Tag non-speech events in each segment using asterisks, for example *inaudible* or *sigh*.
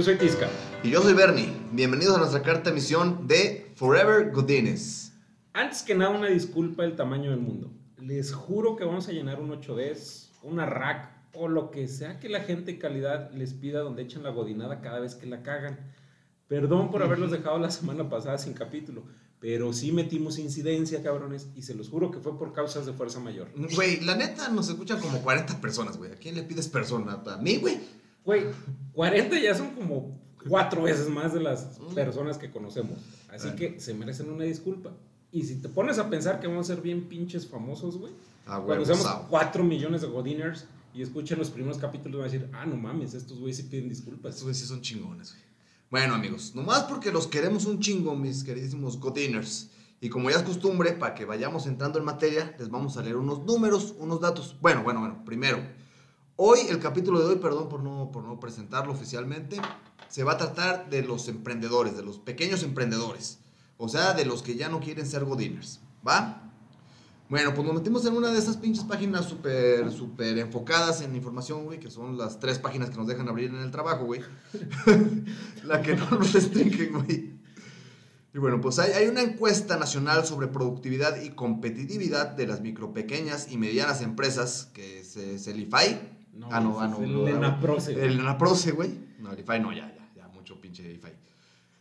Yo soy Tisca. Y yo soy Bernie. Bienvenidos a nuestra carta misión de Forever Godines. Antes que nada, una disculpa del tamaño del mundo. Les juro que vamos a llenar un 8Ds, una rack o lo que sea que la gente de calidad les pida donde echen la godinada cada vez que la cagan. Perdón por haberlos dejado la semana pasada sin capítulo, pero sí metimos incidencia, cabrones, y se los juro que fue por causas de fuerza mayor. Güey, la neta nos escuchan como 40 personas, güey. ¿A quién le pides persona? ¿A mí, güey? Güey, 40 ya son como cuatro veces más de las personas que conocemos. Así Bueno. que se merecen una disculpa. Y si te pones a pensar que vamos a ser bien pinches famosos, güey. Ah, güey, Cuando seamos sao. 4 millones de Godiners y escuchen los primeros capítulos, van a decir, ah, no mames, estos güeyes sí piden Estos disculpas. güeyes sí son chingones, güey. Bueno, amigos, nomás porque los queremos un chingo, mis queridísimos Godiners. Y como ya es costumbre, para que vayamos entrando en materia, les vamos a leer unos números, unos datos. Bueno, bueno, bueno, primero. Hoy, el capítulo de hoy, perdón por no, por no presentarlo oficialmente, se va a tratar de los emprendedores, de los pequeños emprendedores. O sea, de los que ya no quieren ser Godiners. ¿Va? Bueno, pues nos metimos en una de esas pinches páginas súper, súper enfocadas en información, güey, que son las tres páginas que nos dejan abrir en el trabajo, güey. *laughs* La que no nos restringen, güey. Y bueno, pues hay, hay una encuesta nacional sobre productividad y competitividad de las micro, pequeñas y medianas empresas, que es, es el IFAI. Ah, no, ah, no. es no, el Enaproce, güey. El Enaproce, güey. No, el IFAI no, ya, ya, ya, mucho pinche IFAI.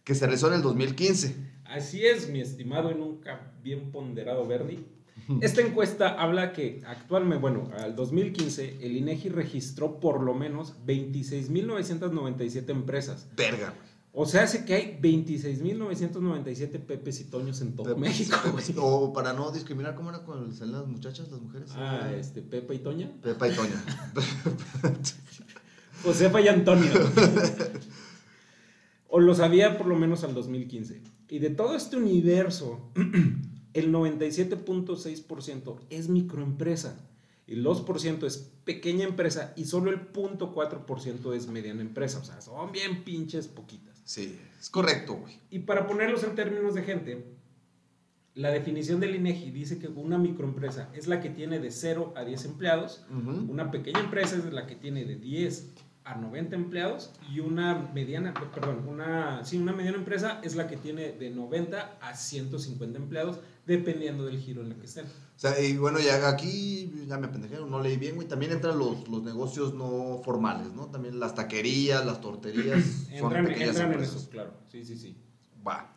Que se realizó en el 2015. Así es, mi estimado y nunca bien ponderado Bernie. Esta encuesta habla que actualmente, bueno, al 2015, el INEGI registró por lo menos 26.997 empresas. Verga, güey. O sea, hace que hay 26.997 pepes y toños en todo México. O para no discriminar, ¿cómo era con las muchachas, las mujeres? Ah, este, Pepa y Toña. Pepa y Toña. *laughs* Josefa y Antonio. o lo sabía por lo menos al 2015. Y de todo este universo, *clears throat* el 97.6% es microempresa. El 2% es pequeña empresa y solo el 0.4% es mediana empresa. O sea, son bien pinches poquitas. Sí, es correcto, güey. Y para ponerlos en términos de gente, la definición del INEGI dice que una microempresa es la que tiene de 0 a 10 empleados, una pequeña empresa es la que tiene de 10 a 90 empleados y una mediana, perdón, una, sí, una mediana empresa es la que tiene de 90 a 150 empleados, dependiendo del giro en el que estén. O sea, y bueno, ya aquí ya me apendejé, no leí bien, güey. También entran los, los negocios no formales, ¿no? También las taquerías, las torterías. *clears throat* son Entran, pequeñas entran en empresas. esos, claro. Sí, sí, sí. Va.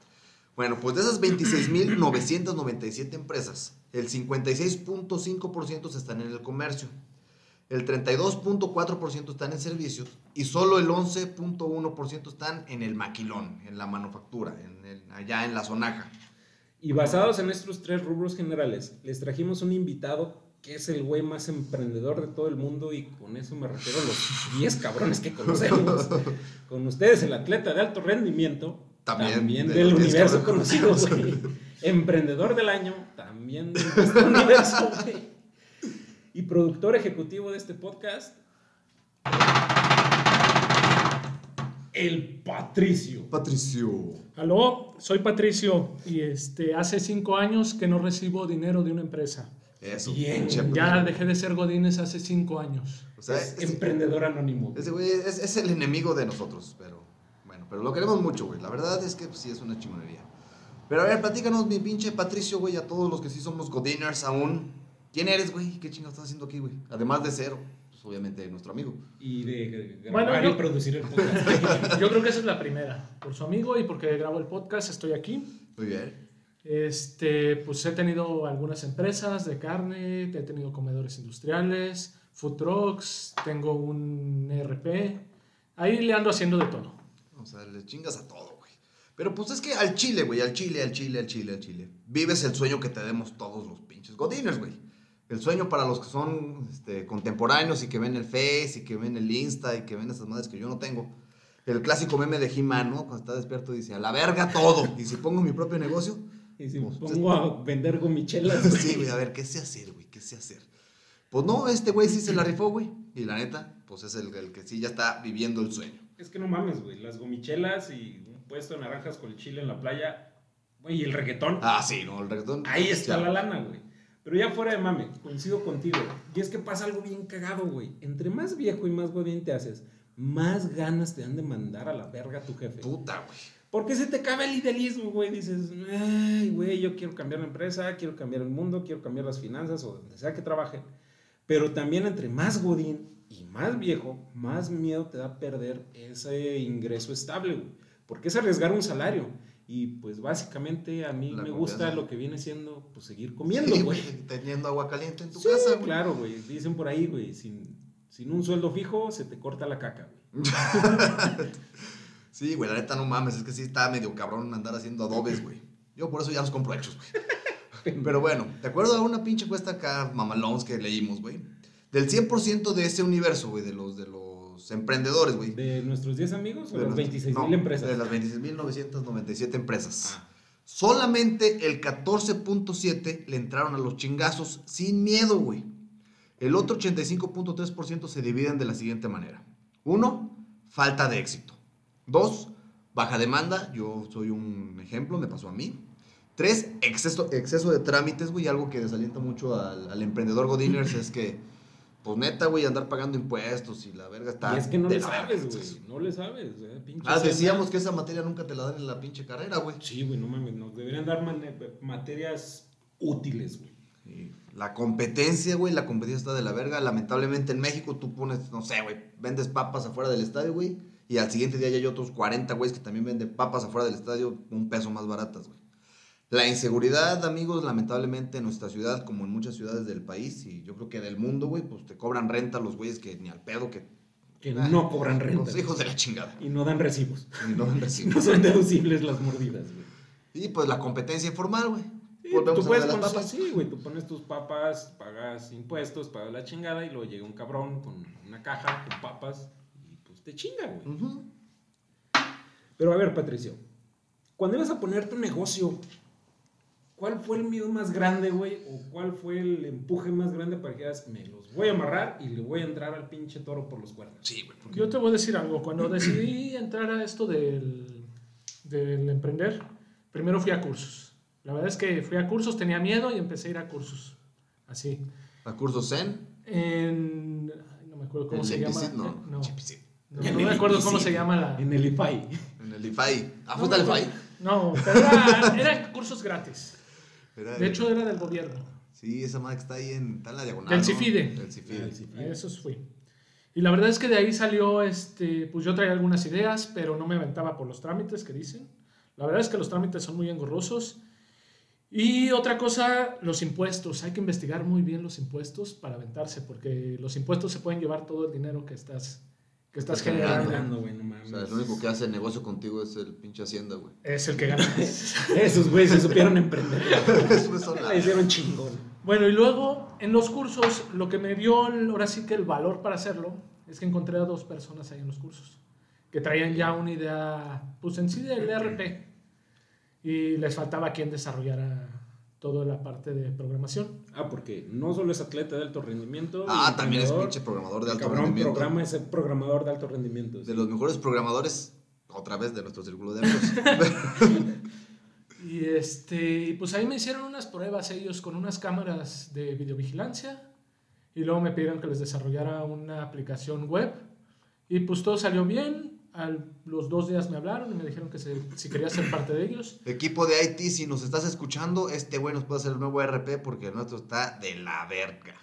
Bueno, pues de esas 26.997 empresas, el 56.5% están en el comercio, el 32.4% están en servicios y solo el 11.1% están en el maquilón, en la manufactura, en el- allá en la zonaja. Y basados en estos tres rubros generales, les trajimos un invitado que es el güey más emprendedor de todo el mundo y con eso me refiero a los *laughs* 10 cabrones que conocemos. Con ustedes el atleta de alto rendimiento, También también, de del los 10 universo conocido, güey. Emprendedor del año, también de este *laughs* universo, güey. Y productor ejecutivo de este podcast, el Patricio. Patricio. Aló, soy Patricio y este, hace cinco años que no recibo dinero de una empresa. Eso, Bien. pinche Ya dejé de ser Godines hace cinco años. O sea, Es emprendedor anónimo. Ese güey es, es el enemigo de nosotros, pero bueno, pero lo queremos mucho, güey. La verdad es que pues, sí es una chingonería. Pero a ver, platícanos, mi pinche Patricio, güey, a todos los que sí somos Godiners aún. ¿Quién eres, güey? ¿Qué chingados estás haciendo aquí, güey? Además de ser, pues, obviamente, nuestro amigo. y de grabar Bueno, y yo- producir el podcast. *laughs* Yo creo que esa es la primera. Por su amigo y porque grabo el podcast estoy aquí. Muy bien. Este, pues he tenido algunas empresas de carne, he tenido comedores industriales, food trucks, tengo un ERP. Ahí le ando haciendo de todo. O sea, le chingas a todo, güey. Pero pues es que al chile, güey, al chile, al chile, al chile, al chile. Vives el sueño que tenemos todos los pinches Godiners, güey. El sueño para los que son este, contemporáneos y que ven el Face y que ven el Insta y que ven esas madres que yo no tengo. El clásico meme de He-Man, ¿no? Cuando está despierto dice, a la verga todo. Y si pongo mi propio negocio, Y si Pues, pongo a vender gomichelas. *laughs* sí, güey, a ver, ¿qué sé hacer, güey? ¿Qué sé hacer? Pues no, este güey sí se la rifó, güey. Y la neta, pues es el, el que sí ya está viviendo el sueño. Es que no mames, güey. Las gomichelas y un puesto de naranjas con el chile en la playa. Güey, y el reggaetón. Ah, sí, no, el reggaetón. Ahí está ya. la lana, güey. Pero ya fuera de mame, coincido contigo. Y es que pasa algo bien cagado, güey. Entre más viejo y más godín te haces, más ganas te dan de mandar a la verga a tu jefe. Puta, güey. Porque se te cabe el idealismo, güey. Dices, ay, güey, yo quiero cambiar la empresa, quiero cambiar el mundo, quiero cambiar las finanzas o donde sea que trabaje. Pero también entre más godín y más viejo, más miedo te da perder ese ingreso estable, güey. Porque es arriesgar un salario. Y pues básicamente a mí La me gusta lo que viene siendo pues seguir comiendo, Sí, güey. Teniendo agua caliente en tu Sí, casa, güey. claro, güey. Dicen por ahí, güey, sin, sin un sueldo fijo se te corta la caca, güey. *laughs* Sí, güey, la neta no mames, es que sí está medio cabrón andar haciendo adobes, güey. Yo por eso ya los compro hechos, güey. *laughs* Pero bueno, ¿te acuerdas de una pinche cuesta acá, mamalons, que leímos, güey? Del 100% de ese universo, güey, de los, de los emprendedores, güey. ¿De nuestros 10 amigos o De las los- 26 no, mil empresas? De las 26.997 empresas. Ah. Solamente el 14.7 le entraron a los chingazos sin miedo, güey. El otro 85.3% se dividen de la siguiente manera. Uno, falta de éxito. Dos, baja demanda. Yo soy un ejemplo, me pasó a mí. Tres, exceso, exceso de trámites, güey. Algo que desalienta mucho al, al emprendedor Godiners es que, pues neta, güey, andar pagando impuestos y la verga está. Y es que no le sabes, güey. No le sabes, eh, pinche Ah, decíamos que esa materia nunca te la dan en la pinche carrera, güey. Sí, güey, no mames. Nos deberían dar materias útiles, güey. Sí. La competencia, güey, la competencia está de la verga. Lamentablemente en México tú pones, no sé, güey, vendes papas afuera del estadio, güey. Y al siguiente día ya hay otros 40 güeyes que también venden papas afuera del estadio un peso más baratas, güey. La inseguridad, amigos, lamentablemente en nuestra ciudad, como en muchas ciudades del país y yo creo que del mundo, güey, pues te cobran renta los güeyes que ni al pedo, que... Que Ah, no cobran renta. Los hijos de la chingada. Y no dan recibos. Y no dan recibo. *laughs* No son deducibles las mordidas, güey. Y pues la competencia informal, güey. Sí, Volvemos tú puedes poner, papas. sí, güey, tú pones tus papas, pagas impuestos, pagas la chingada y luego llega un cabrón con una caja con papas y pues te chinga, güey. Pero a ver, Patricio, cuando ibas a poner tu negocio, ¿cuál fue el miedo más grande, güey? ¿O cuál fue el empuje más grande para que digas, me los voy a amarrar y le voy a entrar al pinche toro por los cuernos? Sí, güey. porque- Yo te voy a decir algo. Cuando decidí entrar a esto del, del emprender, primero fui a cursos. La verdad es que fui a cursos, tenía miedo y empecé a ir a cursos. Así. A curso Zen. En. ay, no me acuerdo cómo en se llama. No, Eh, no, no, no me acuerdo cómo se llama la. En el IFAI. En el IFAI. Ah, No acuerdo. No, pero era- eran cursos gratis. Era De el- hecho, era del gobierno. Sí, esa madre que está ahí en, en la diagonal. Del ¿no? Cifide. Del Cifide. Ah, el Cifide. A esos fui. Y la verdad es que de ahí salió, este, pues yo traía algunas ideas, pero no me aventaba por los trámites que dicen. La verdad es que los trámites son muy engorrosos. Y otra cosa, los impuestos. Hay que investigar muy bien los impuestos para aventarse, porque los impuestos se pueden llevar todo el dinero que estás, que estás generando. Generando, güey, no O sea, el único que hace negocio contigo es el pinche Hacienda, güey. Es el que gana. *laughs* Esos güeyes se supieron emprender. La hicieron chingón. Bueno, y luego en los cursos, lo que me dio el- ahora sí que el valor para hacerlo es que encontré a dos personas ahí en los cursos que traían ya una idea, pues en sí del ERP. Y les faltaba quien desarrollara toda la parte de programación. Ah, porque no solo es atleta de alto rendimiento. Ah, también es pinche programador de alto cabrón rendimiento. programa es el programador de alto rendimiento. De sí. los mejores programadores, otra vez, de nuestro círculo de amigos. *laughs* Y este, y pues ahí me hicieron unas pruebas ellos con unas cámaras de videovigilancia. Y luego me pidieron que les desarrollara una aplicación web. Y pues todo salió bien. A los dos días me hablaron y me dijeron que se- si quería ser parte de ellos. Equipo de IT, si nos estás escuchando, este güey nos puede hacer el nuevo RP porque el nuestro está de la verga.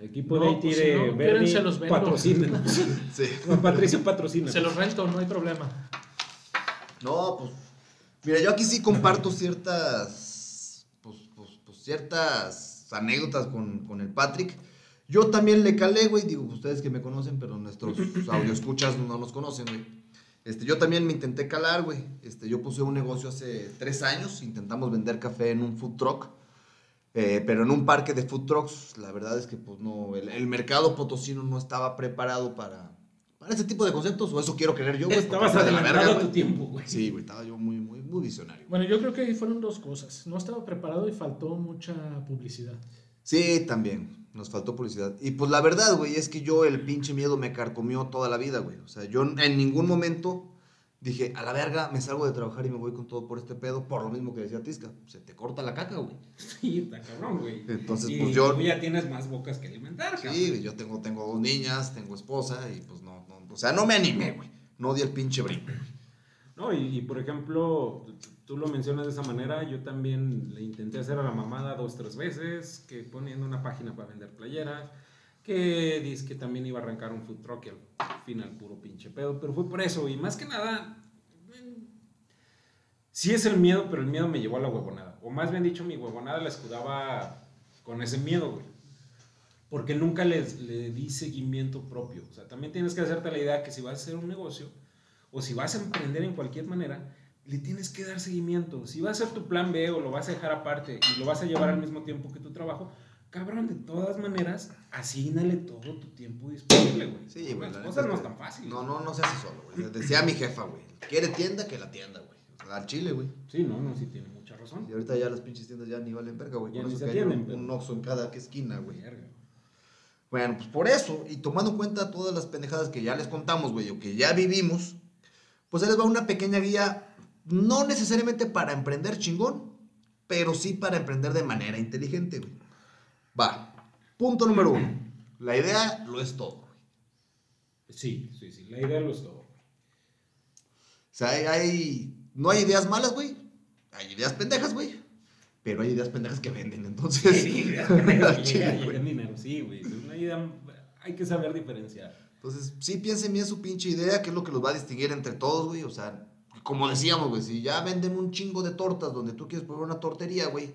Equipo No, de IT pues, si de no Bernie se los patrocínenos. *laughs* *laughs* Sí. No, Patricio patrocina. Se los rento, no hay problema. No, pues. Mira, yo aquí sí comparto ciertas. Pues, pues, pues, ciertas anécdotas con, con el Patrick. Yo también le calé, güey. Digo, ustedes que me conocen, pero nuestros *laughs* escuchas no nos conocen, güey. Este, yo también me intenté calar, güey. Este, yo puse un negocio hace tres años. Intentamos vender café en un food truck. eh, pero en un parque de food trucks, la verdad es que pues no, el, el mercado potosino no estaba preparado para, para ese tipo de conceptos, o eso quiero creer yo, güey. Estabas está de la adelantado verga, a tu tiempo, güey. Sí, güey, estaba yo muy, muy, muy visionario. Bueno, yo creo que ahí fueron dos cosas. No estaba preparado y faltó mucha publicidad. Sí, también, nos faltó publicidad. Y pues la verdad, güey, es que yo el pinche miedo me carcomió toda la vida, güey. O sea, yo en ningún momento Dije, a la verga, me salgo de trabajar y me voy con todo por este pedo, por lo mismo que decía Tisca. Se te corta la caca, güey. Sí, está cabrón, güey. Entonces, y pues yo. tú ya tienes más bocas que alimentar, cabrón. Sí, yo tengo, tengo dos niñas, tengo esposa y pues no, no. O sea, no me animé, güey. No di el pinche brinco. No, y, y, por ejemplo, tú lo mencionas de esa manera, yo también le intenté hacer a la mamada dos, tres veces, que poniendo una página para vender playeras, que dice que también iba a arrancar un food truck y al final puro pinche pedo, pero fue por eso, y más que nada, sí es el miedo, pero el miedo me llevó a la huevonada, o más bien dicho, mi huevonada la escudaba con ese miedo, güey. Porque nunca les, le di seguimiento propio. O sea, también tienes que hacerte la idea que si vas a hacer un negocio, o si vas a emprender en cualquier manera, le tienes que dar seguimiento. Si va a ser tu plan B o lo vas a dejar aparte y lo vas a llevar al mismo tiempo que tu trabajo, cabrón, de todas maneras, asígnale todo tu tiempo disponible, güey. Sí, güey. Las cosas no es tan fácil. No, no, no se hace solo, güey. Decía mi jefa, güey. Quiere tienda, que la tienda, güey. O sea, al chile, güey. Sí, no, no, sí tiene mucha razón. Y ahorita ya las pinches tiendas ya ni valen verga, güey. Ya Con ni eso se que hay un, un Oxxo en cada esquina, güey. Bueno, pues por eso, y tomando en cuenta todas las pendejadas que ya les contamos, güey, o que ya vivimos, pues ahí les va una pequeña guía, no necesariamente para emprender chingón, pero sí para emprender de manera inteligente, güey. Va, punto número uno. La idea lo es todo, güey. Sí, sí, sí, la idea lo es todo. O sea, hay, hay- no hay ideas malas, güey. Hay ideas pendejas, güey. Pero hay ideas pendejas que venden, entonces. Sí, ideas pendejas *laughs* que llegan dinero, sí, güey. Es una idea, hay que saber diferenciar. Entonces, sí piensen bien su pinche idea, que es lo que los va a distinguir entre todos, güey. O sea, como decíamos, güey, si ya venden un chingo de tortas donde tú quieres poner una tortería, güey,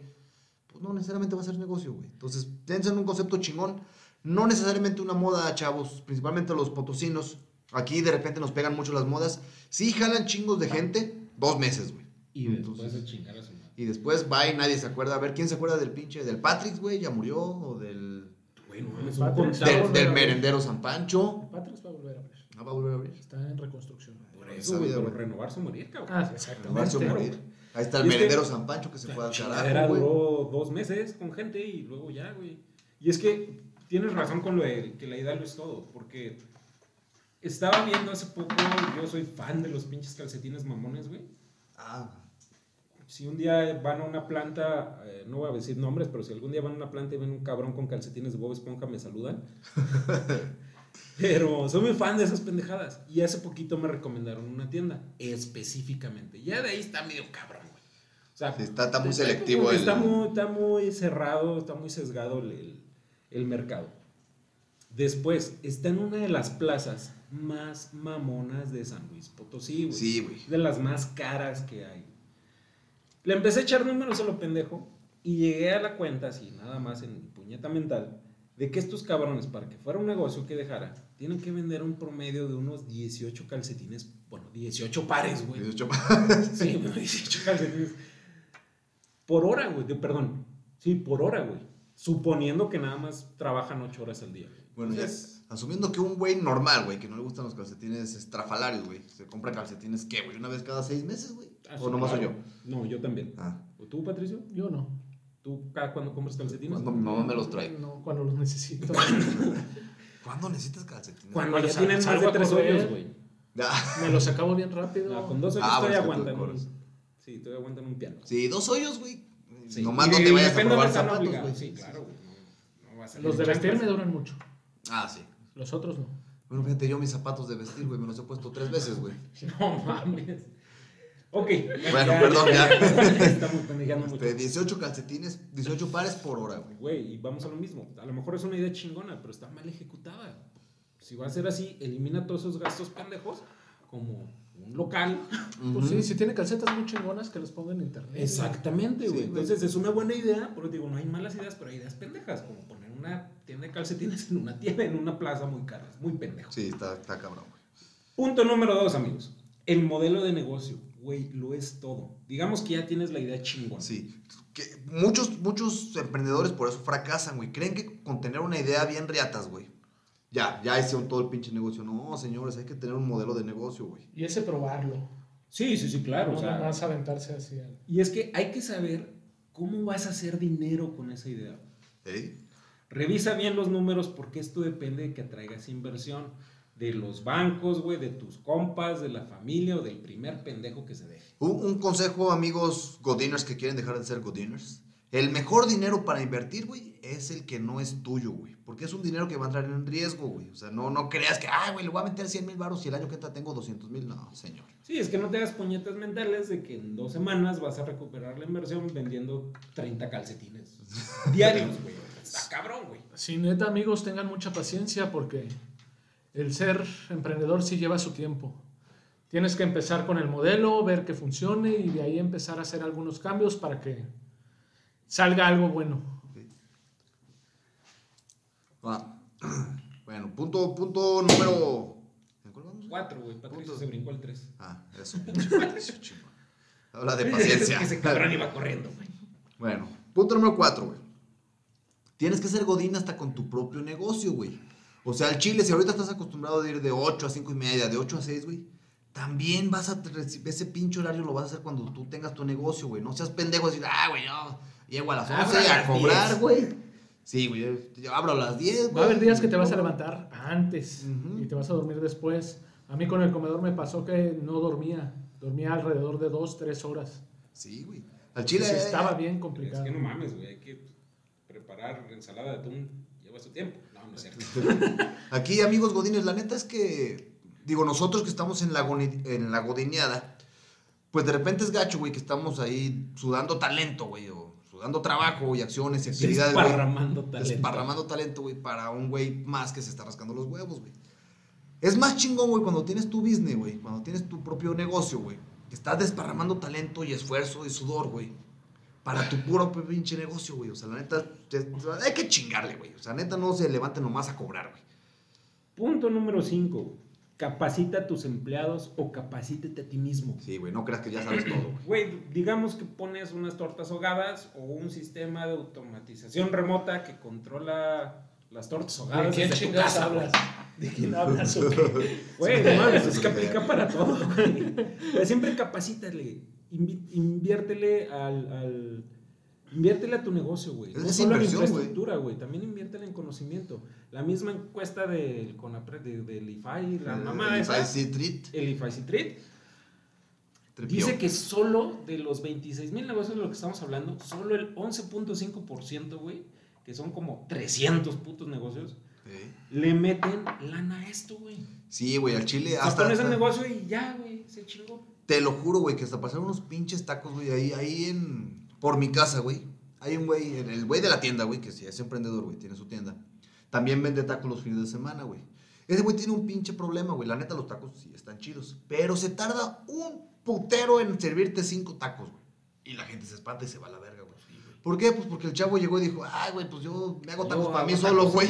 pues no necesariamente va a ser negocio, güey. Entonces, piensen en un concepto chingón. No necesariamente una moda, chavos, principalmente los potosinos. Aquí de repente nos pegan mucho las modas. Sí jalan chingos de gente, dos meses, güey. Y Entonces- después de chingar a su madre. Y después va y nadie se acuerda. A ver, ¿quién se acuerda del pinche, del Patrick, güey? ¿Ya murió? ¿O del, Güey, no mames, Patrick, un Está del, del merendero San Pancho? Patrick va a volver a abrir. ¿No va a volver a abrir? Está en reconstrucción. Por eso, güey, renovarse o morir, cabrón. Ah, Renovarse exactamente. o morir. Ahí está el merendero San Pancho que se fue al carajo, güey. duró dos meses con gente y luego ya, güey. Y es que tienes razón con lo de que la idea lo es todo, porque estaba viendo hace poco, yo soy fan de los pinches calcetines mamones, güey. Ah, Si un día van a una planta, eh, no voy a decir nombres, pero si algún día van a una planta y ven un cabrón con calcetines de Bob Esponja, me saludan. *laughs* pero soy muy fan de esas pendejadas. Y hace poquito me recomendaron una tienda, específicamente. Ya de ahí está medio cabrón, güey. O sea, Sí, está- está muy selectivo el- Está muy, está muy cerrado, está muy sesgado el mercado. Después, está en una de las plazas más mamonas de San Luis Potosí, güey. sí, güey. De las más caras que hay. Le empecé a echar números a lo pendejo y llegué a la cuenta, así, nada más en mi puñeta mental, de que estos cabrones, para que fuera un negocio que dejara, tienen que vender un promedio de unos 18 calcetines, bueno, 18 pares, güey. 18 *laughs* Sí, güey, 18 calcetines. Por hora, güey, perdón. Sí, por hora, güey. Suponiendo que nada más trabajan 8 horas al día. Bueno, ya, Entonces, asumiendo que un güey normal, güey, que no le gustan los calcetines estrafalarios, güey, se compra calcetines, ¿qué, güey? ¿Una vez cada seis meses, güey? ¿O sí, nomás soy yo? No, yo también. Ah, ¿O tú, Patricio? Yo no. ¿Tú cada cuándo compras calcetines? cuando mi mamá me los trae. No, cuando los necesito. *laughs* ¿Cuándo necesitas calcetines? Cuando Cuando ya sal- tienen más de tres hoyos, güey. Me los acabo bien rápido. Ah, con dos hoyos Ah, todavía aguantan. Sí, todavía aguantan un piano. Sí, dos hoyos, güey. Sí. Nomás Y no te vayas a probar zapatos, güey. Sí, claro, güey. No, no vas a Los de vestir me duran mucho. Ah, sí. Los otros no. Bueno, fíjate, yo mis zapatos de vestir, güey, me los he puesto tres veces, güey. *laughs* No mames. Ok. Bueno, perdón, ya. Estamos mucho. Este, 18 calcetines, 18 pares por hora, güey. Güey, y vamos a lo mismo. A lo mejor es una idea chingona, pero está mal ejecutada. Si va a ser así, elimina todos esos gastos pendejos como un local. Pues sí, si tiene calcetas muy chingonas que los ponga en internet. Exactamente, güey. Entonces es una buena idea, porque digo, no hay malas ideas, pero hay ideas pendejas, como poner una tienda de calcetines en una tienda, en una plaza muy cara. Es muy pendejo. Sí, está, está cabrón, güey. Punto número dos, amigos. El modelo de negocio, güey, lo es todo. Digamos que ya tienes la idea chingona. Sí. Que muchos, muchos emprendedores por eso fracasan, güey. Creen que con tener una idea bien riatas, güey. Ya, ya hicieron todo el pinche negocio. No, señores, hay que tener un modelo de negocio, güey. Y ese probarlo. Sí, sí, sí, claro. no o sea, nada más aventarse así. al- y es que hay que saber cómo vas a hacer dinero con esa idea. ¿Eh? Revisa bien los números porque esto depende de que atraigas inversión. De los bancos, güey, de tus compas, de la familia o del primer pendejo que se deje. Un, un consejo, amigos godiners que quieren dejar de ser godiners. El mejor dinero para invertir, güey, es el que no es tuyo, güey. Porque es un dinero que va a entrar en riesgo, güey. O sea, no, no creas que, ay, güey, le voy a meter 100 mil baros y el año que entra tengo 200 mil. No, señor. Sí, es que no te hagas puñetas mentales de que en dos semanas vas a recuperar la inversión vendiendo 30 calcetines *laughs* diarios, güey. Está cabrón, güey. Sí, neta, amigos, tengan mucha paciencia porque el ser emprendedor sí lleva su tiempo. Tienes que empezar con el modelo, ver que funcione y de ahí empezar a hacer algunos cambios para que salga algo bueno. *clears throat* Bueno, punto, punto número. Cuatro, güey. Patricio Punto. se brincó el tres. Ah, eso, *laughs* pinche Patricio. Habla de paciencia. *laughs* Es que ese cabrón iba corriendo, güey. Bueno, punto número cuatro, güey. Tienes que ser godín hasta con tu propio negocio, güey. O sea, al chile, si ahorita estás acostumbrado a ir de 8 a 5 y media, de 8 a 6, güey, también vas a recibir ese pinche horario lo vas a hacer cuando tú tengas tu negocio, güey. No seas pendejo a decir, ah, güey, yo llego a las Abro 11 a a las cobrar, 10. güey. Sí, güey, yo- abro a las 10, güey. Va a haber días que te vas a levantar antes Ujú. y te vas a dormir después. A mí con el comedor me pasó que no dormía. Dormía alrededor de dos, tres horas. Sí, güey. Al chile. Sí, estaba bien Es complicado. que no mames, güey. Hay que preparar ensalada de atún. Lleva su tiempo. No, no es cierto. *laughs* Aquí, amigos godines, la neta es que, digo, nosotros que estamos en la, en la godineada, pues de repente es gacho, güey, que estamos ahí sudando talento, güey, o sudando trabajo y acciones y actividades, güey. Desparramando talento. Desparramando talento, güey, para un güey más que se está rascando los huevos, güey. Es más chingón, güey, cuando tienes tu business, güey, cuando tienes tu propio negocio, güey, estás desparramando talento y esfuerzo y sudor, güey, para tu puro pinche negocio, güey. O sea, la neta, te- hay que chingarle, güey. O sea, neta, no se levante nomás a cobrar, güey. Punto número 5. Capacita a tus empleados o capacítate a ti mismo. Sí, güey, no creas que ya sabes todo, güey. Güey, digamos que pones unas tortas ahogadas o un sistema de automatización remota que controla las tortas ¿De ahogadas. quién tu chingados casa, hablas? ¿De quién *laughs* hablas o qué? Güey, no mames, es que *laughs* aplica para todo, güey. Siempre capacítale, inviértele al, al- inviértele a tu negocio, güey. No solo en infraestructura, güey, también inviértele en conocimiento. La misma encuesta del CONAPRED, de- del IFAI, la mamá El el IFAI Citrit, Tripio. dice que solo de los 26 mil negocios de los que estamos hablando, solo el 11.5%, güey, que son como 300 putos negocios, le meten lana a esto, güey. Sí, güey, al chile hasta... pones el negocio y ya, güey, se chingó. Te lo juro, güey, que hasta pasaron unos pinches tacos, güey, ahí, ahí en... Por mi casa, güey. Hay un güey, el el güey de la tienda, güey, que sí es emprendedor, güey, tiene su tienda. También vende tacos los fines de semana, güey. Ese güey tiene un pinche problema, güey. La neta, los tacos sí están chidos. Pero se tarda un putero en servirte cinco tacos, güey. Y la gente se espanta y se va a la verga, güey. ¿Por qué? Pues porque el chavo llegó y dijo, ay, güey, pues yo me hago tacos Yo para mí hago solo, tacos, güey.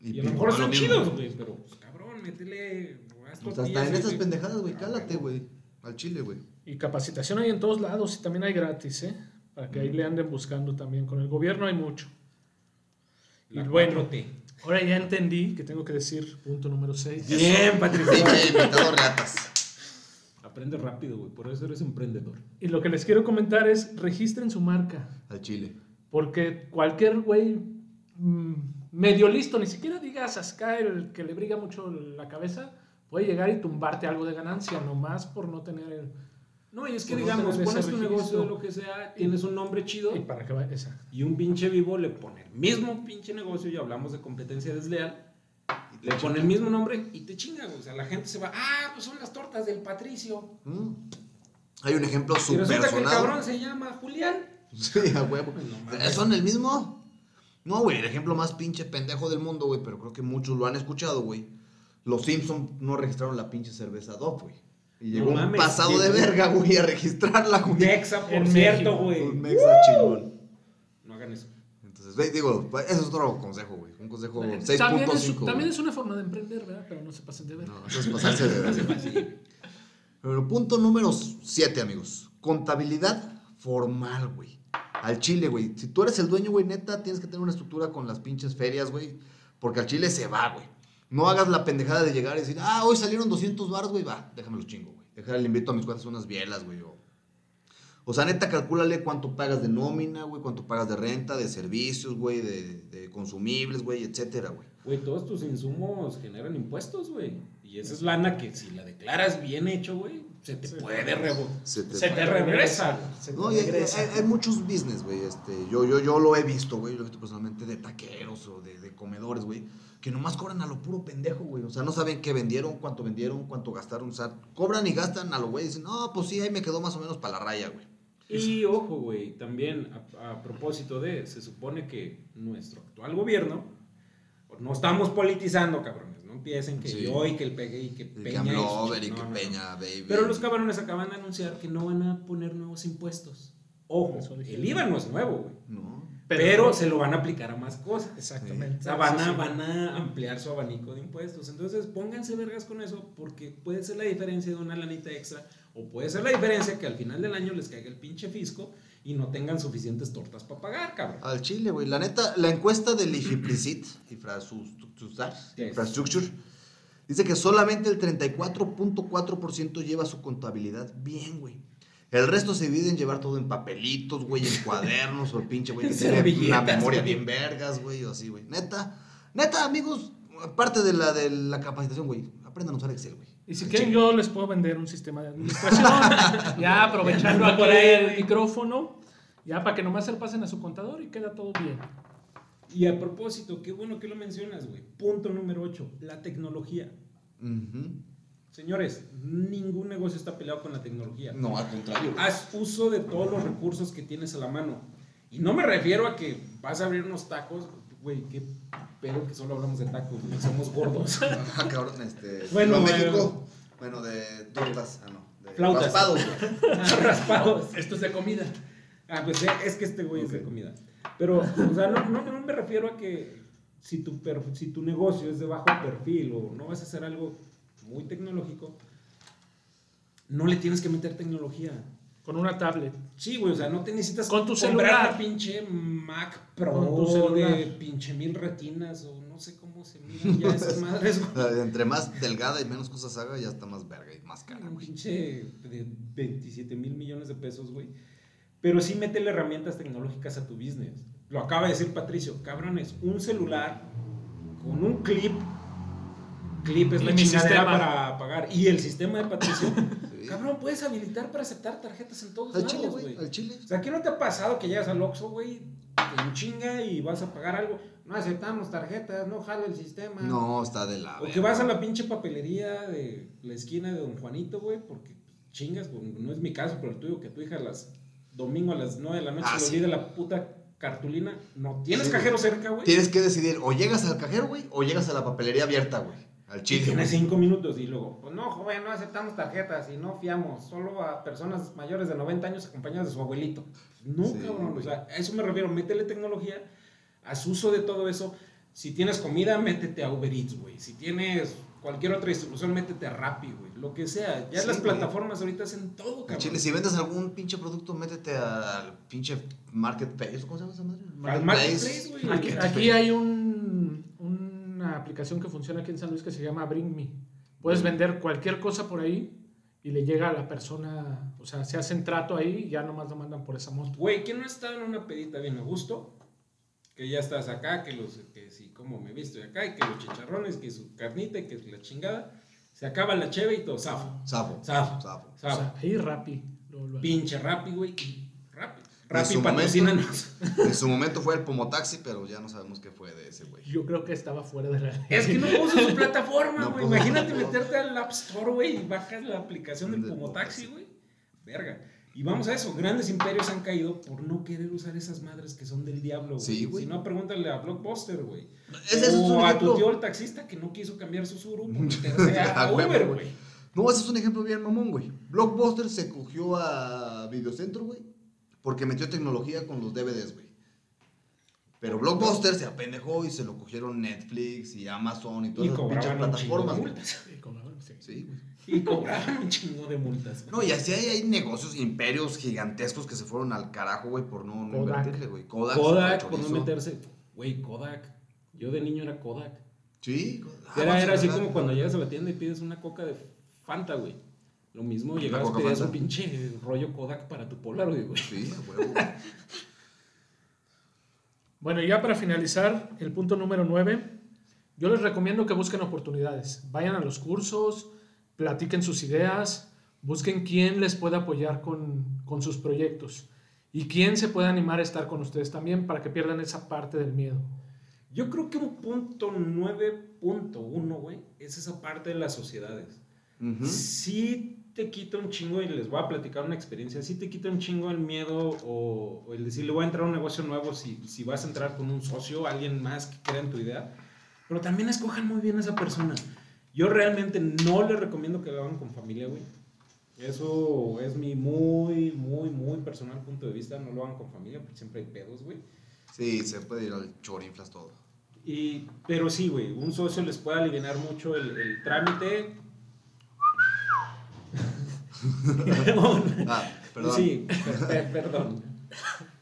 Y, a pues, lo mejor lo son chidos, güey, pero pues cabrón, métele. Pues hasta en y- esas pendejadas, güey, cálate, güey. Al chile, güey. Y capacitación hay en todos lados y también hay gratis, ¿eh? Para que ahí le anden buscando también. Con el gobierno hay mucho. La Y bueno. 4T. Ahora ya entendí que tengo que decir punto número 6. Bien, invitado reatas. Aprende rápido, güey, por eso eres emprendedor. Y lo que les quiero comentar es registren su marca. Al chile. Porque cualquier güey mm, medio listo, ni siquiera digas acá el que le briga mucho la cabeza, puede llegar y tumbarte algo de ganancia, nomás por no tener el... No, y es que digamos, pones tu registro. negocio de lo que sea, tienes un nombre chido Y para que vaya... Exacto. y un pinche vivo le pone el mismo pinche negocio y hablamos de competencia desleal. Le pone el mismo nombre y te chinga, güey. O sea, la gente se va, ah, pues son las tortas del Patricio. Mm. Hay un ejemplo súper resulta que el sonado. cabrón se llama Julián. Sí, a huevo. *laughs* No. ¿Son el mismo? No, güey, el ejemplo más pinche pendejo del mundo, güey, pero creo que muchos lo han escuchado, güey. Los Simpsons no registraron la pinche cerveza DOP, güey. Y No llegó un mames, pasado de verga, güey, a registrarla, güey. Mexa, por En cierto, güey. Un mexa chingón. No hagan eso. Entonces, güey, digo, eso es otro consejo, güey. Un consejo también, 6.5. es, también es una forma de emprender, ¿verdad? Pero no se pasen de ver. No, eso es pasarse de verga. *laughs* Pero punto número 7, amigos. Contabilidad formal, güey. Al chile, güey. Si tú eres el dueño, güey, neta, tienes que tener una estructura con las pinches ferias, güey. Porque al chile se va, güey. No hagas la pendejada de llegar y decir, ah, hoy salieron 200 baros, güey, va, déjame los chingo, güey. Déjale, le invito a mis cuates unas bielas, güey. O, o sea, neta, calcúlale cuánto pagas de nómina, güey, cuánto pagas de renta, de servicios, güey, de, de consumibles, güey, etcétera, güey. Güey, todos tus insumos generan impuestos, güey. Y esa es lana que si la declaras bien hecho, güey, se te Se puede te- rebo. Se te- Se te regresa. Se te No, y hay, regresa. hay- hay muchos business, güey. Este, yo, yo, yo lo he visto, güey. Lo he visto personalmente de taqueros o de, de comedores, güey. Que nomás cobran a lo puro pendejo, güey. O sea, no saben qué vendieron, cuánto vendieron, cuánto gastaron. O sea, cobran y gastan a lo güey. Dicen, no, pues sí, ahí me quedó más o menos para la raya, güey. Y ojo, güey, también a, a propósito de, se supone que nuestro actual gobierno, no estamos politizando, cabrones, no empiecen que Sí. yo y que el Pegue y que Peña. y que no, no. Baby. Pero los cabrones acaban de anunciar que no van a poner nuevos impuestos. Ojo, el IVA no es nuevo, güey. No. Pero, se lo van a aplicar a más cosas. Exactamente. O sea, van a, van a ampliar su abanico de impuestos. Entonces, pónganse vergas con eso porque puede ser la diferencia de una lanita extra o puede ser la diferencia que al final del año les caiga el pinche fisco y no tengan suficientes tortas para pagar, cabrón. Al Chile, güey. La neta, la encuesta del Yes. Infrastructure, dice que solamente el 34.4% lleva su contabilidad bien, güey. El resto se divide en llevar todo en papelitos, güey, en cuadernos o el pinche, güey, que *laughs* tiene una memoria güey. bien vergas, güey, o así, güey. Neta, neta, amigos, parte de la, de la capacitación, güey, aprendan a usar Excel, güey. Y si quieren, yo les puedo vender un sistema de administración. *laughs* ya aprovechando aquí por ahí. el micrófono. Ya para que nomás se lo pasen a su contador y queda todo bien. Y a propósito, qué bueno que lo mencionas, güey. Punto número 8, la tecnología. Ujú. Señores, ningún negocio está peleado con la tecnología. No, al contrario. Haz uso de todos los recursos que tienes a la mano. Y no me refiero a que vas a abrir unos tacos, güey, qué pedo que solo hablamos de tacos, güey, somos gordos. *laughs* Ah, cabrón, este. Bueno. México. Bueno, de tortas. Ah, no. De Flautas. raspados. Ah, *laughs* Raspados. Esto es de comida. Ah, pues eh, es que este güey es de comida. Pero, o sea, no, no, no me refiero a que si tu, per- si tu negocio es de bajo perfil o no vas a hacer algo muy tecnológico, no le tienes que meter tecnología. Con una tablet. Sí, güey, o sea, no te necesitas Con tu comprar celular. la pinche Mac Pro Con tu celular. de pinche mil retinas o no sé cómo se miran ya esas madres, *laughs* güey. Entre más delgada y menos cosas haga, ya está más verga y más cara, Un güey. pinche de 27 mil millones de pesos, güey. Pero sí métele herramientas tecnológicas a tu business. Lo acaba de decir Patricio, cabrones, un celular con un clip. Clip es la mi chingadera sistema. para pagar. Y el sistema de Patricio. *laughs* Sí. Cabrón, puedes habilitar para aceptar tarjetas en todos Al lados, güey. Al chile. O sea, ¿qué no te ha pasado que llegas al Oxxo, güey, en chinga y vas a pagar algo? No aceptamos tarjetas, no jala el sistema. No, está de la. O que vas a la pinche papelería de la esquina de Don Juanito, güey, porque chingas, no es mi caso, pero el tuyo, que tu hija a las domingo a las 9 de la noche Ah, le sí. olvida la puta cartulina. No tienes Sí, cajero cerca, güey. Tienes que decidir, o llegas al cajero, güey, o llegas a la papelería abierta, güey. Al chile. tienes güey. cinco minutos y luego, pues no, joven, no aceptamos tarjetas y no fiamos, solo a personas mayores de 90 años acompañadas de su abuelito. No, Sí, cabrón, o sea, a eso me refiero, métele tecnología, haz uso de todo eso. Si tienes comida, métete a Uber Eats, güey. Si tienes cualquier otra distribución, métete a Rappi, güey. Lo que sea. Ya Sí, las güey. plataformas ahorita hacen todo, cabrón. chile, si vendes algún pinche producto, métete al pinche marketplace. ¿Cómo se llama esa madre? Al marketplace, güey. Aquí, Marketplace. aquí hay un, aplicación que funciona aquí en San Luis que se llama Bring Me. Puedes vender cualquier cosa por ahí y le llega a la persona, o sea, se hacen trato ahí y ya nomás lo mandan por esa moto. Güey, ¿quién no está en una pedita bien a gusto? Que ya estás acá, que los, que sí, como me he visto de acá, y que los chicharrones, que su carnita, y que la chingada. Se acaba la cheve y todo, zafo. Zafo. Zafo. Zafo. O Zafo. sea, ahí lo- Pinche Rappi, güey. y Rappi. En su patrocínanos. *laughs* En su momento fue el Pomotaxi, pero ya no sabemos qué fue de ese güey. Yo creo que estaba fuera de la *laughs* Es que no puso su plataforma, güey. Imagínate meterte al App Store, güey, y bajas la aplicación del Pomotaxi, güey. Verga. Y vamos a eso, grandes imperios han caído por no querer usar esas madres que son del diablo, güey. Sí, güey. Si no, pregúntale a Blockbuster, güey. Es o a tu tío el taxista que no quiso cambiar su suru por meterse *laughs* a, A huevo, Uber, güey. güey. No, ese es un ejemplo bien mamón, güey. Blockbuster se cogió a Videocentro, güey, porque metió tecnología con los DVDs, güey. Pero Blockbuster se apendejó y se lo cogieron Netflix y Amazon y Y todas pinches un chingo de plataformas. güey. multas. Sí, sí. Y cobraban un chingo de multas. No, y así hay, hay negocios, imperios gigantescos que se fueron al carajo, güey, por no, no Kodak. invertirle, güey. Kodak. Kodak, por no meterse. Güey, Kodak. Yo de niño era Kodak. Sí. Ah, Era, vas a era así ¿verdad? como cuando llegas a la tienda y pides una coca de Fanta, güey. Lo mismo, llegabas y pedías un pinche rollo Kodak para tu Polaroid, güey. Sí, huevo. *laughs* Bueno, y ya para finalizar, el punto número 9 Yo les recomiendo que busquen oportunidades. Vayan a los cursos, platiquen sus ideas, busquen quién les puede apoyar con, con sus proyectos y quién se puede animar a estar con ustedes también para que pierdan esa parte del miedo. Yo creo que un punto 9.1, güey, es esa parte de las sociedades. Ujú. Sí te quita un chingo, y les voy a platicar una experiencia, sí te quita un chingo el miedo o, o el decir, le voy a entrar a un negocio nuevo si, si vas a entrar con un socio, alguien más que crea en tu idea. Pero también escojan muy bien a esa persona. Yo realmente no les recomiendo que lo hagan con familia, güey. Eso es mi muy, muy, muy personal punto de vista. No lo hagan con familia porque siempre hay pedos, güey. Sí, se puede ir al chorinflas todo. Y, pero sí, güey, un socio les puede aliviar mucho el, el trámite. Perdón. Ah, perdón. Sí, per- per- perdón.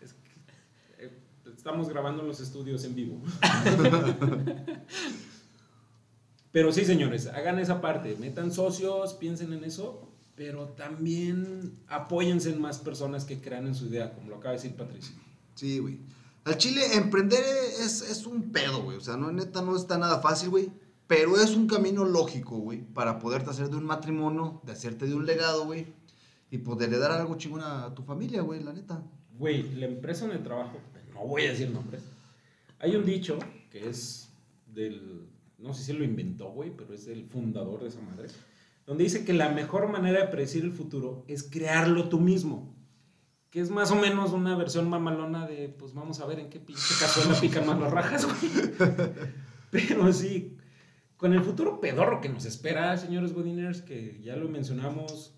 Es que, eh, estamos grabando en los estudios en vivo. Pero sí, señores, hagan esa parte. Metan socios, piensen en eso, pero también apóyense en más personas que crean en su idea, como lo acaba de decir Patricio. Sí, güey. Al chile, emprender es, es un pedo, güey. O sea, no, neta, no está nada fácil, güey. Pero es un camino lógico, güey, para poderte hacer de un matrimonio, de hacerte de un legado, güey. Y poderle dar algo chingón a tu familia, güey, la neta. Güey, la empresa en el trabajo, no voy a decir nombres. Hay un dicho que es del, no sé si lo inventó, güey, pero es del fundador de esa madre, donde dice que la mejor manera de predecir el futuro es crearlo tú mismo. Que es más o menos una versión mamalona de, pues vamos a ver en qué pinche cazuela pican más las rajas, güey. *laughs* Pero sí, con el futuro pedorro que nos espera, señores Godiners, que ya lo mencionamos,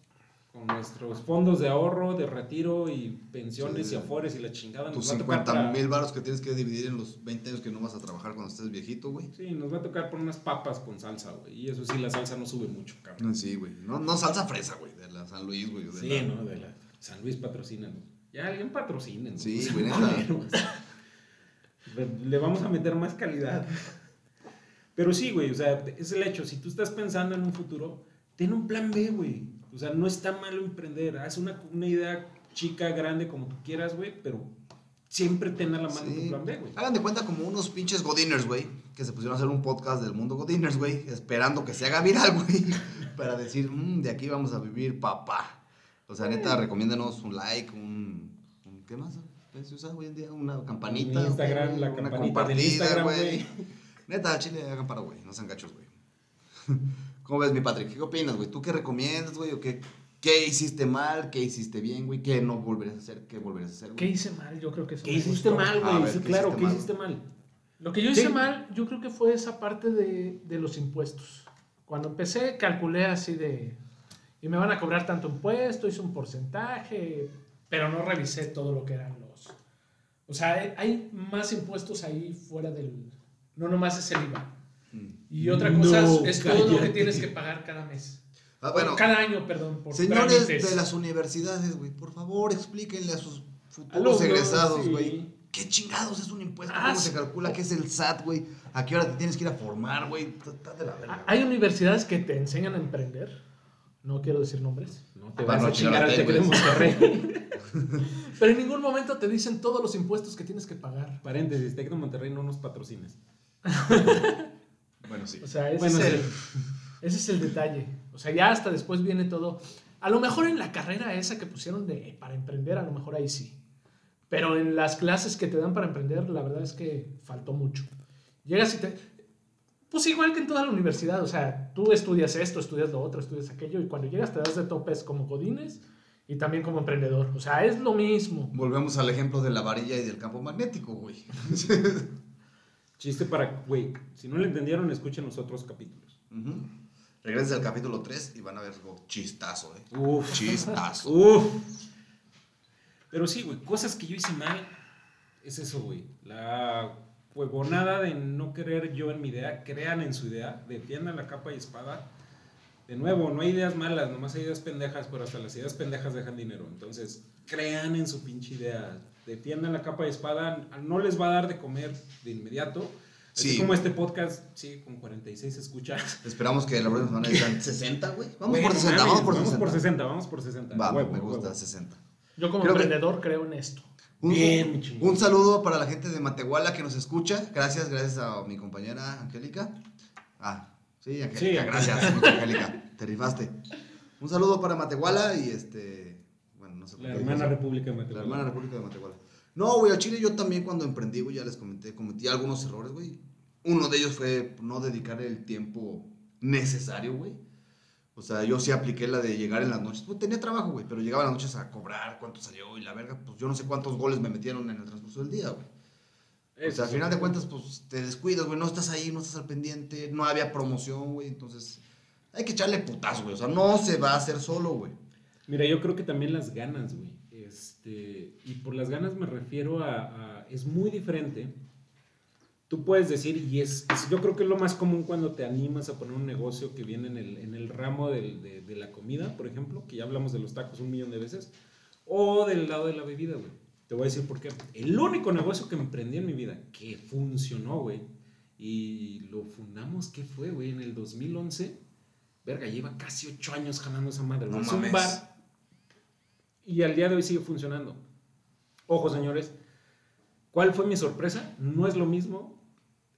con nuestros fondos de ahorro, de retiro y pensiones Sí. y afores y la chingada. Tus Nos va a tocar 50 para- mil baros que tienes que dividir en los 20 años que no vas a trabajar cuando estés viejito, güey. Sí, nos va a tocar por unas papas con salsa, güey. Y eso sí, la salsa no sube mucho, cabrón. Sí, güey. No, no salsa fresa, güey, de la San Luis, güey. Sí, la- ¿no? De la San Luis patrocínanos. Ya alguien patrocinen. Sí, *laughs* güey. Le vamos a meter más calidad. Pero sí, güey, o sea, es el hecho. Si tú estás pensando en un futuro, ten un plan B, güey. O sea, no está malo emprender. Haz una, una idea chica, grande, como tú quieras, güey, pero siempre ten a la mano Sí. tu plan B, güey. Hagan de cuenta como unos pinches Godiners, güey, que se pusieron a hacer un podcast del mundo Godiners, güey, esperando que se haga viral, *laughs* güey, para decir, "Mm, de aquí vamos a vivir, papá. O sea, neta, recomiéndanos un like, un, un- ¿qué más se usa hoy en día? Una campanita. En Instagram, la una campanita del compartida, Instagram, güey. *laughs* Neta, chile, hagan para, güey, no sean gachos, güey. *laughs* ¿Cómo ves, mi Patrick? ¿Qué opinas, güey? ¿Tú qué recomiendas, güey? ¿O qué, qué hiciste mal? ¿Qué hiciste bien, güey? ¿Qué no volverías a hacer? ¿Qué volverías a hacer, güey? ¿Qué hice mal? Yo creo que eso ¿Qué me hiciste gustó. mal, A güey? ver, Sí, ¿qué claro, hiciste ¿qué mal? hiciste mal? Lo que yo hice Sí. mal, yo creo que fue esa parte de, de los impuestos. Cuando empecé, calculé así de. Y me van a cobrar tanto impuesto, hice un porcentaje, pero no revisé todo lo que eran los. O sea, hay, hay más impuestos ahí fuera del. No nomás es el IVA. Mm. Y otra cosa No, es, es todo lo que tienes que pagar cada mes. Ah, bueno, cada año, perdón. Por Señores trámites. de las universidades, güey, por favor explíquenle a sus futuros Alumnos, egresados, sí. güey. ¿Qué chingados es un impuesto? Ah, ¿Cómo se sí. calcula? ¿Qué es el SAT, güey? ¿A qué hora te tienes que ir a formar, güey? Ah, Hay universidades que te enseñan a emprender. No quiero decir nombres. No te vas a chingar al. Monterrey. *laughs* Pero en ningún momento te dicen todos los impuestos que tienes que pagar. Paréntesis, Tec de Monterrey no nos patrocines. *laughs* Bueno, sí. O sea, ese, Bueno, es sí. el, ese es el detalle. O sea, ya hasta después viene todo. A lo mejor en la carrera esa que pusieron de para emprender, a lo mejor ahí sí. Pero en las clases que te dan para emprender, la verdad es que faltó mucho. Llegas y te... Pues igual que en toda la universidad, o sea, tú estudias esto, estudias lo otro, estudias aquello, y cuando llegas te das de topes como godines y también como emprendedor. O sea, es lo mismo. Volvemos al ejemplo de la varilla y del campo magnético, güey. *laughs* Chiste para, güey, si no lo entendieron, escuchen los otros capítulos. Ujú. Regresen al capítulo 3 y van a ver algo chistazo, eh. Uf, Chistazo. *laughs* uf. Pero sí, güey, cosas que yo hice mal, es eso, güey. La huevonada de no querer yo en mi idea, crean en su idea, defiendan la capa y espada. De nuevo, no hay ideas malas, nomás hay ideas pendejas, pero hasta las ideas pendejas dejan dinero. Entonces, crean en su pinche idea, defiendan la capa y espada, no les va a dar de comer de inmediato. Así Sí. como este podcast, sí, con 46 escuchas. Esperamos que la próxima semana digan 60, güey. Vamos Bueno, por 60, mames, vamos por 60. Vamos por 60, vamos por 60. Va, Huevo, me gusta, huevo. 60. Yo como Creo que- emprendedor creo en esto. Un, Bien, mi chingón. un saludo para la gente de Matehuala que nos escucha. Gracias, gracias a mi compañera Angélica. Ah, sí, Angélica, Sí, gracias, Angélica, te rifaste. Un saludo para Matehuala y este, no sé por La hermana. República de La Matehuala. hermana República de Matehuala. No, güey, al Chile yo también cuando emprendí, güey, ya les comenté, cometí algunos errores, güey. Uno de ellos fue no dedicar el tiempo necesario, güey. O sea, yo sí apliqué la de llegar en las noches. Pues tenía trabajo, güey, pero llegaba en las noches a cobrar cuánto salió y la verga, pues yo no sé cuántos goles me metieron en el transcurso del día, güey. O sea, al final de cuentas, pues te descuidas, güey, no estás ahí, no estás al pendiente, no había promoción, güey, entonces hay que echarle putazo, güey. O sea, no se va a hacer solo, güey. Mira, yo creo que también las ganas, güey. Este, y por las ganas me refiero a, a- Es muy diferente. Tú puedes decir, y es, es- Yo creo que es lo más común cuando te animas a poner un negocio que viene en el, en el ramo del- de, de la comida, por ejemplo, que ya hablamos de los tacos un millón de veces, o del lado de la bebida, güey. Te voy a decir por qué. El único negocio que emprendí en mi vida que funcionó, güey, y lo fundamos, ¿qué fue, güey? En el 2011. Verga, lleva casi ocho años jalando esa madre. No es un bar y al día de hoy sigue funcionando. Ojo, señores, ¿cuál fue mi sorpresa? No es lo mismo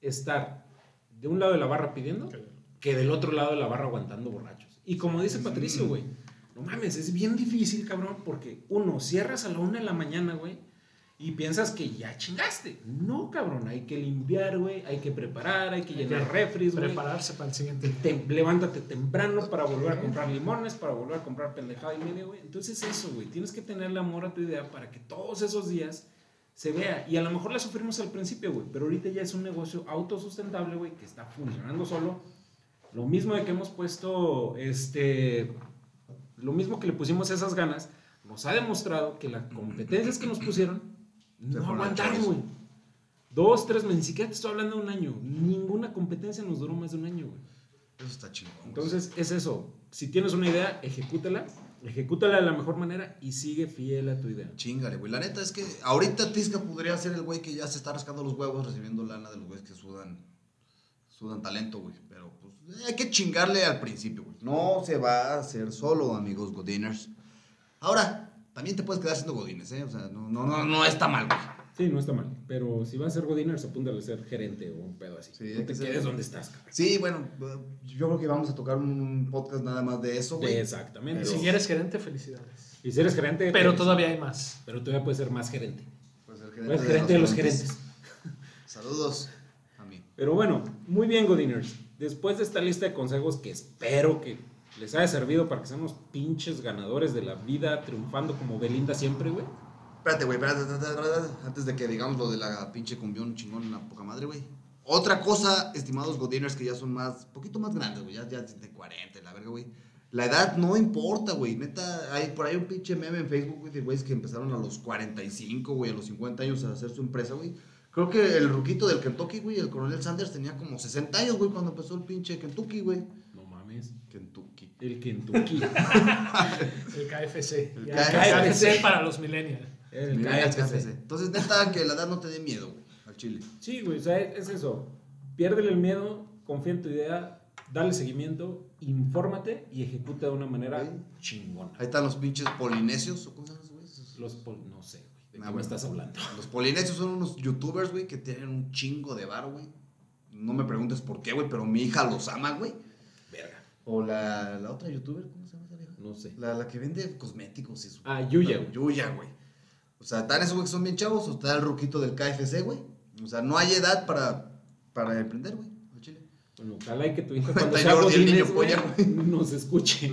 estar de un lado de la barra pidiendo que del otro lado de la barra aguantando borrachos. Y como dice Patricio, güey, no mames, es bien difícil, cabrón, porque uno, cierras a la una de la mañana, güey, y piensas que ya chingaste. No, cabrón, hay que limpiar, güey, hay que preparar, hay que Hay llenar que güey. Prepararse para el siguiente. Te- levántate temprano para volver a comprar limones, para volver a comprar pendejada y media, güey. Entonces eso, güey, tienes que tenerle amor a tu idea para que todos esos días se vea. Y a lo mejor la sufrimos al principio, güey, pero ahorita ya es un negocio autosustentable, güey, que está funcionando solo. Lo mismo de que hemos puesto, este, lo mismo que le pusimos esas ganas, nos ha demostrado que las competencias que nos pusieron Se no aguantaron, güey. Dos, tres meses, ni siquiera te estoy hablando de un año. Ninguna competencia nos duró más de un año, güey. Eso está chingón. Entonces, es eso. Si tienes una idea, ejecútala. Ejecútala de la mejor manera y sigue fiel a tu idea. Chingale, güey. La neta es que ahorita Tisca podría ser el güey que ya se está rascando los huevos recibiendo lana de los güeyes que sudan, sudan talento, güey. Pero pues hay que chingarle al principio, güey. No se va a hacer solo, amigos Godiners. Ahora, también te puedes quedar siendo Godines, ¿eh? O sea, no, no, no, no está mal, güey. Sí, no está mal. Pero si vas a ser Godiners, apúntale a ser gerente o un pedo así. Sí, no te que quedes donde estás, cabrón. Sí, bueno, yo creo que vamos a tocar un podcast nada más de eso, güey. Exactamente. Si eres gerente, felicidades. Y si eres gerente, Pero pues, todavía hay más. Pero todavía puedes ser más gerente. Puedes ser gerente de los gerentes. Saludos a mí. Pero bueno, muy bien, Godiners. Después de esta lista de consejos que espero que les haya servido para que sean pinches ganadores de la vida, triunfando como Belinda siempre, güey. Espérate, güey, espérate, espérate, espérate, antes de que digamos lo de la pinche cumbión chingón, la poca madre, güey. Otra cosa, estimados godiners que ya son más, poquito más grandes, güey, ya, ya de 40, la verga, güey. La edad no importa, güey. Neta, hay por ahí un pinche meme en Facebook, güey, de güeyes que empezaron a los 45, güey, a los 50 años a hacer su empresa, güey. Creo que el ruquito del Kentucky, güey, el coronel Sanders, tenía como 60 años, güey, cuando empezó el pinche Kentucky, güey. El Kentucky. *laughs* El KFC. El Ya, KFC. KFC para los millennials. El KFC. KFC. Entonces, neta, que la edad no te dé miedo, güey, al chile. Sí, güey, o sea, es eso. Piérdele el miedo, confía en tu idea, dale seguimiento, infórmate y ejecuta de una manera chingona. Ahí están los pinches polinesios, ¿o cómo se güeyes? Los pol- no sé, güey, ¿de Ah, qué me bueno. estás hablando? Los polinesios son unos youtubers, güey, que tienen un chingo de bar, güey. No me preguntes por qué, güey, pero mi hija los ama, güey. O la, la otra youtuber, ¿cómo se llama esa vieja? no sé. La, la que vende cosméticos y eso. Ah, Yuya, güey. Yuya, güey. O sea, están esos güey que son bien chavos, o está el ruquito del KFC, güey. O sea, no hay edad para, para emprender, güey, al chile. Bueno, ojalá y que tu hija *laughs* cuando sea güey. *laughs* nos escuche.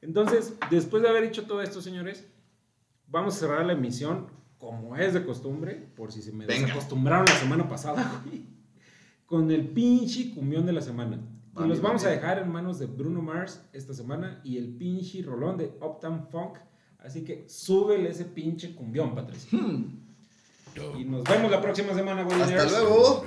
Entonces, después de haber hecho todo esto, señores, vamos a cerrar la emisión como es de costumbre, por si se me Venga. desacostumbraron la semana pasada, *laughs* güey, con el pinche cumbión de la semana. Y los vamos a dejar en manos de Bruno Mars esta semana y el pinche rolón de Uptown Funk. Así que súbele ese pinche cumbión, Patricia. Hmm. Y nos vemos la próxima semana, güey. Hasta luego.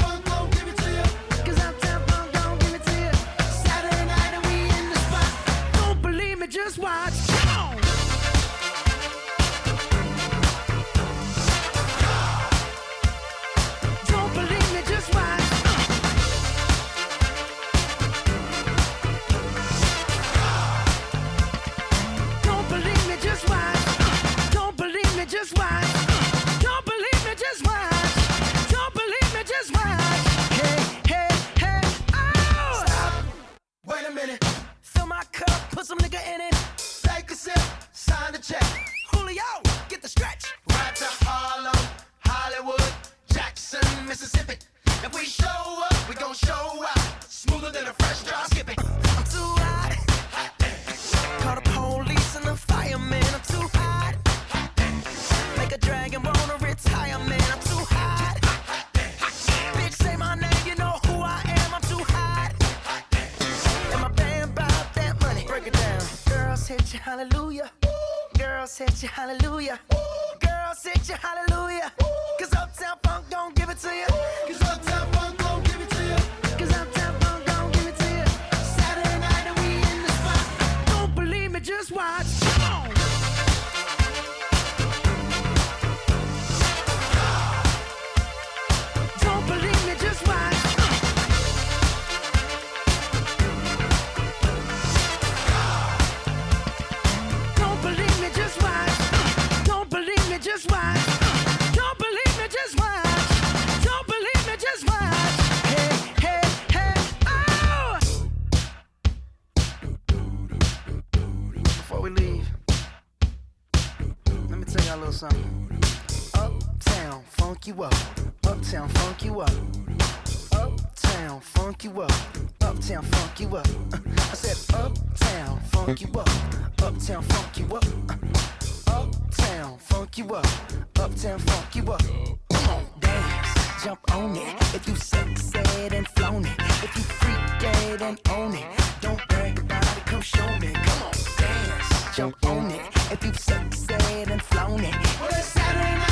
show up, we gon' show out. Smoother than a fresh drop skipping. I'm too hot. Call the police and the fireman. I'm too hot. Make a dragon wanna retire. I'm too hot. Bitch, say my name, you know who I am. I'm too hot. And my band bought that money. Break it down. Girls hit you, hallelujah. Girls hit you, hallelujah. Girls hit you, hallelujah. Cause Uptown Funk don't give it to you. Cause Uptown Funk you up. Uptown funk you up. Uptown funk you up. Uptown funk you up. I said uptown funk you up. Uptown funk you up. Uptown funk you up. Uptown funk you up. Come on, dance, jump on it. If you sexed and flown it, if you freak dead and own it, don't brag about it. Come show me. Come on, dance, jump on it. If you sexed and flown it, What a Saturday night.